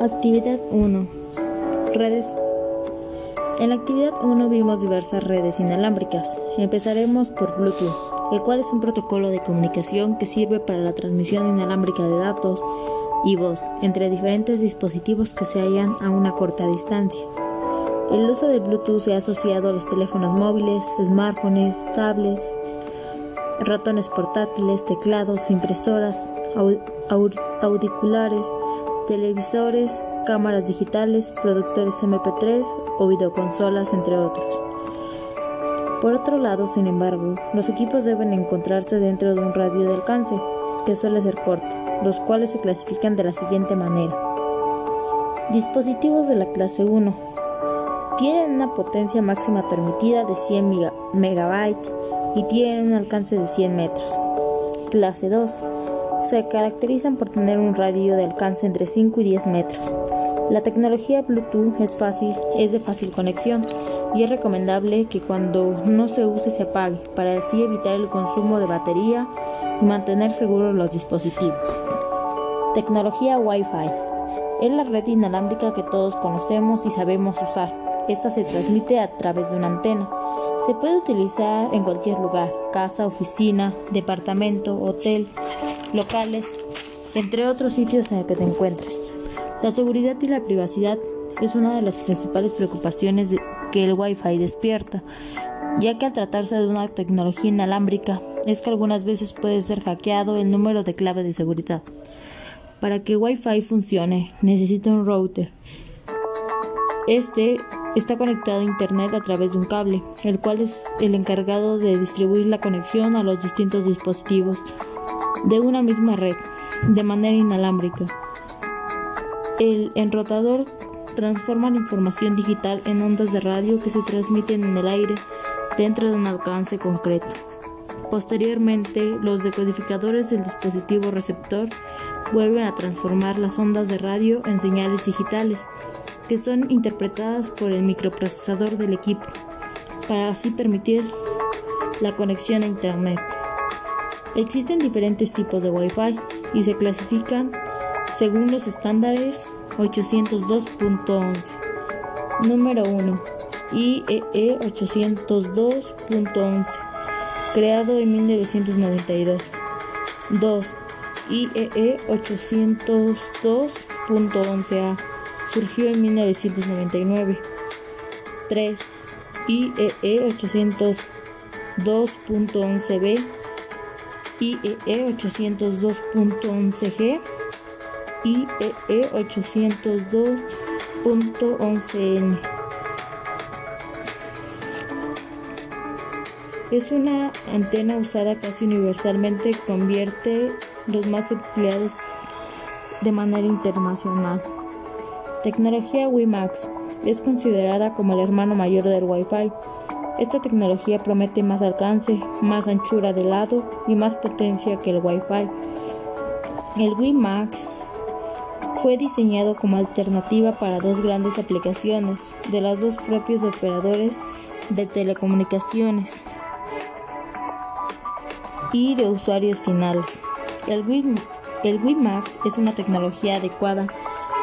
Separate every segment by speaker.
Speaker 1: Actividad 1. Redes. En la actividad 1 vimos diversas redes inalámbricas. Empezaremos por Bluetooth, el cual es un protocolo de comunicación que sirve para la transmisión inalámbrica de datos y voz entre diferentes dispositivos que se hallan a una corta distancia. El uso de Bluetooth se ha asociado a los teléfonos móviles, smartphones, tablets, ratones portátiles, teclados, impresoras, auriculares, televisores, cámaras digitales, productores MP3 o videoconsolas, entre otros. Por otro lado, sin embargo, los equipos deben encontrarse dentro de un radio de alcance, que suele ser corto, los cuales se clasifican de la siguiente manera. Dispositivos de la clase 1 tienen una potencia máxima permitida de 100 MB y tienen un alcance de 100 metros. Clase 2 se caracterizan por tener un radio de alcance entre 5 y 10 metros. La tecnología Bluetooth es fácil, es de fácil conexión y es recomendable que cuando no se use se apague para así evitar el consumo de batería y mantener seguros los dispositivos. Tecnología Wi-Fi es la red inalámbrica que todos conocemos y sabemos usar. Esta se transmite a través de una antena. Se puede utilizar en cualquier lugar, casa, oficina, departamento, hotel, locales, entre otros sitios en el que te encuentres. La seguridad y la privacidad es una de las principales preocupaciones que el Wi-Fi despierta, ya que al tratarse de una tecnología inalámbrica, es que algunas veces puede ser hackeado el número de clave de seguridad. Para que Wi-Fi funcione, necesita un router. Este está conectado a Internet a través de un cable, el cual es el encargado de distribuir la conexión a los distintos dispositivos de una misma red de manera inalámbrica. El enrotador transforma la información digital en ondas de radio que se transmiten en el aire dentro de un alcance concreto. Posteriormente, los decodificadores del dispositivo receptor vuelven a transformar las ondas de radio en señales digitales que son interpretadas por el microprocesador del equipo para así permitir la conexión a Internet. Existen diferentes tipos de Wi-Fi y se clasifican según los estándares 802.11. Número 1. IEE 802.11, creado en 1992. 2. IEE 802.11a, surgió en 1999. 3. IEE 802.11b IEE 802.11G, IEE 802.11N. Es una antena usada casi universalmente convierte los más empleados de manera internacional. Tecnología WiMAX es considerada como el hermano mayor del Wi-Fi esta tecnología promete más alcance, más anchura de lado y más potencia que el Wi-Fi. El WiMAX fue diseñado como alternativa para dos grandes aplicaciones de los dos propios operadores de telecomunicaciones y de usuarios finales. El, el WiMAX es una tecnología adecuada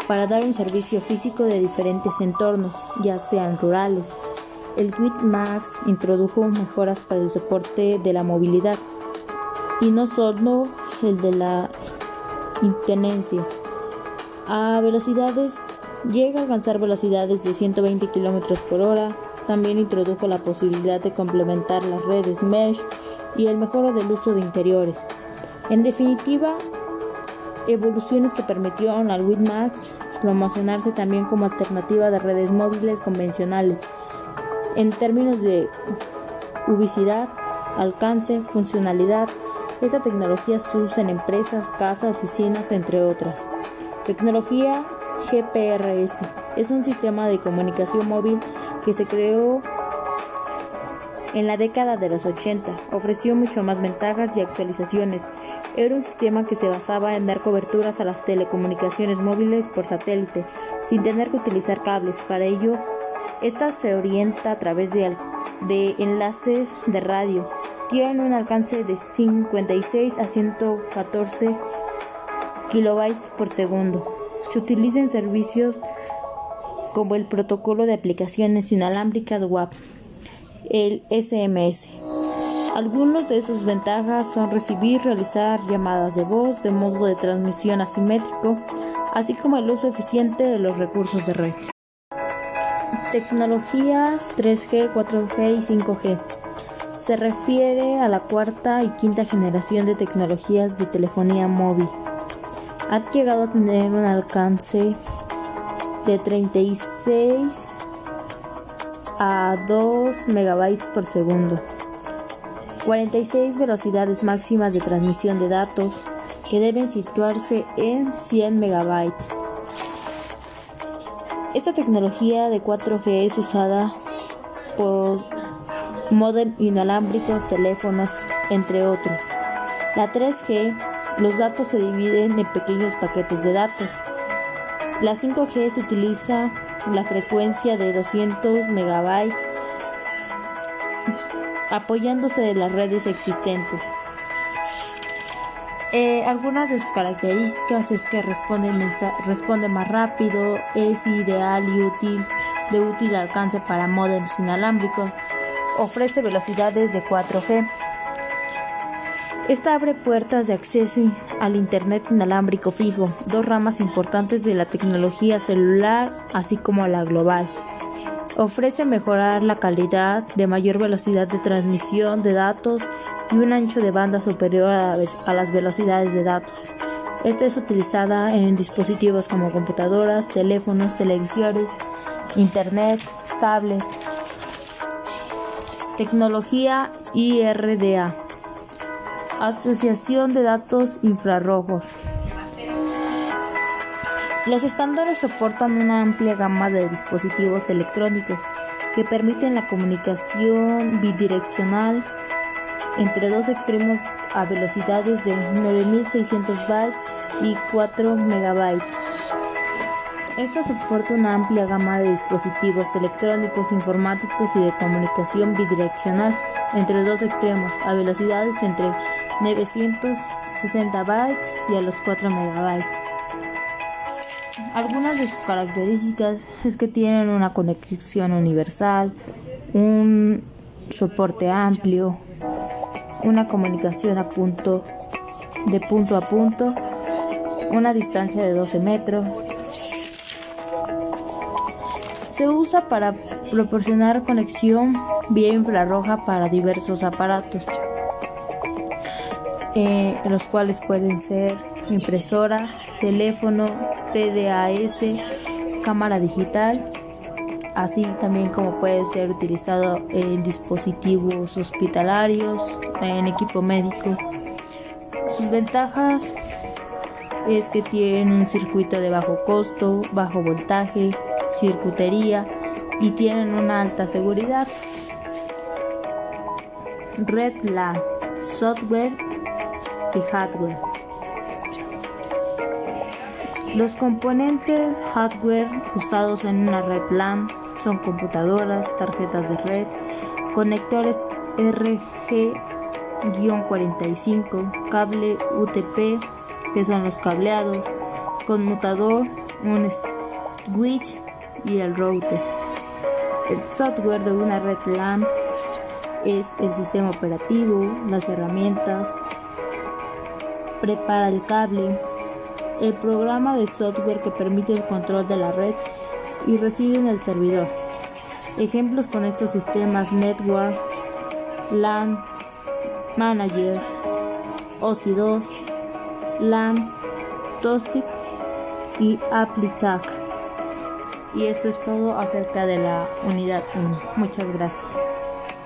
Speaker 1: para dar un servicio físico de diferentes entornos, ya sean rurales, el WIT-MAX introdujo mejoras para el soporte de la movilidad y no solo el de la intenencia. A velocidades llega a alcanzar velocidades de 120 km por hora. También introdujo la posibilidad de complementar las redes mesh y el mejora del uso de interiores. En definitiva, evoluciones que permitieron al WIT-MAX promocionarse también como alternativa de redes móviles convencionales en términos de ubicidad, alcance, funcionalidad, esta tecnología se usa en empresas, casas, oficinas, entre otras. Tecnología GPRS es un sistema de comunicación móvil que se creó en la década de los 80. Ofreció mucho más ventajas y actualizaciones. Era un sistema que se basaba en dar coberturas a las telecomunicaciones móviles por satélite, sin tener que utilizar cables. Para ello, esta se orienta a través de, enlaces de radio. Tiene un alcance de 56 a 114 kilobytes por segundo. Se utiliza en servicios como el protocolo de aplicaciones inalámbricas WAP, el SMS. Algunos de sus ventajas son recibir, realizar llamadas de voz de modo de transmisión asimétrico, así como el uso eficiente de los recursos de red. Tecnologías 3G, 4G y 5G. Se refiere a la cuarta y quinta generación de tecnologías de telefonía móvil. Ha llegado a tener un alcance de 36 a 2 megabytes por segundo, 46 velocidades máximas de transmisión de datos que deben situarse en 100 megabytes. Esta tecnología de 4G es usada por modem inalámbricos, teléfonos, entre otros. La 3G, los datos se dividen en pequeños paquetes de datos. La 5G se utiliza la frecuencia de 200 megabytes apoyándose de las redes existentes. Eh, algunas de sus características es que responde, responde más rápido, es ideal y útil de útil alcance para modems inalámbricos, ofrece velocidades de 4G. Esta abre puertas de acceso al Internet inalámbrico fijo, dos ramas importantes de la tecnología celular, así como la global. Ofrece mejorar la calidad de mayor velocidad de transmisión de datos y un ancho de banda superior a, las velocidades de datos. Esta es utilizada en dispositivos como computadoras, teléfonos, televisores, internet, tablets. Tecnología IRDA. Asociación de Datos Infrarrojos. Los estándares soportan una amplia gama de dispositivos electrónicos que permiten la comunicación bidireccional entre dos extremos a velocidades de 9600 bytes y 4 megabytes. Esto soporta una amplia gama de dispositivos electrónicos, informáticos y de comunicación bidireccional entre dos extremos a velocidades entre 960 bytes y a los 4 megabytes. Algunas de sus características es que tienen una conexión universal, un soporte amplio, una comunicación a punto de punto a punto, una distancia de 12 metros. Se usa para proporcionar conexión vía infrarroja para diversos aparatos. Eh, los cuales pueden ser impresora, teléfono, PDAS, cámara digital, así también como puede ser utilizado en dispositivos hospitalarios, en equipo médico. Sus ventajas es que tiene un circuito de bajo costo, bajo voltaje, circuitería y tienen una alta seguridad. Red LAN, software hardware. Los componentes hardware usados en una red LAN son computadoras, tarjetas de red, conectores RG-45, cable UTP, que son los cableados, conmutador, un switch y el router. El software de una red LAN es el sistema operativo, las herramientas, prepara el cable, el programa de software que permite el control de la red y reside en el servidor. Ejemplos con estos sistemas Network, LAN, Manager, OSI2, LAN, Toastic y ApplyTag. Y eso es todo acerca de la unidad 1. Muchas gracias.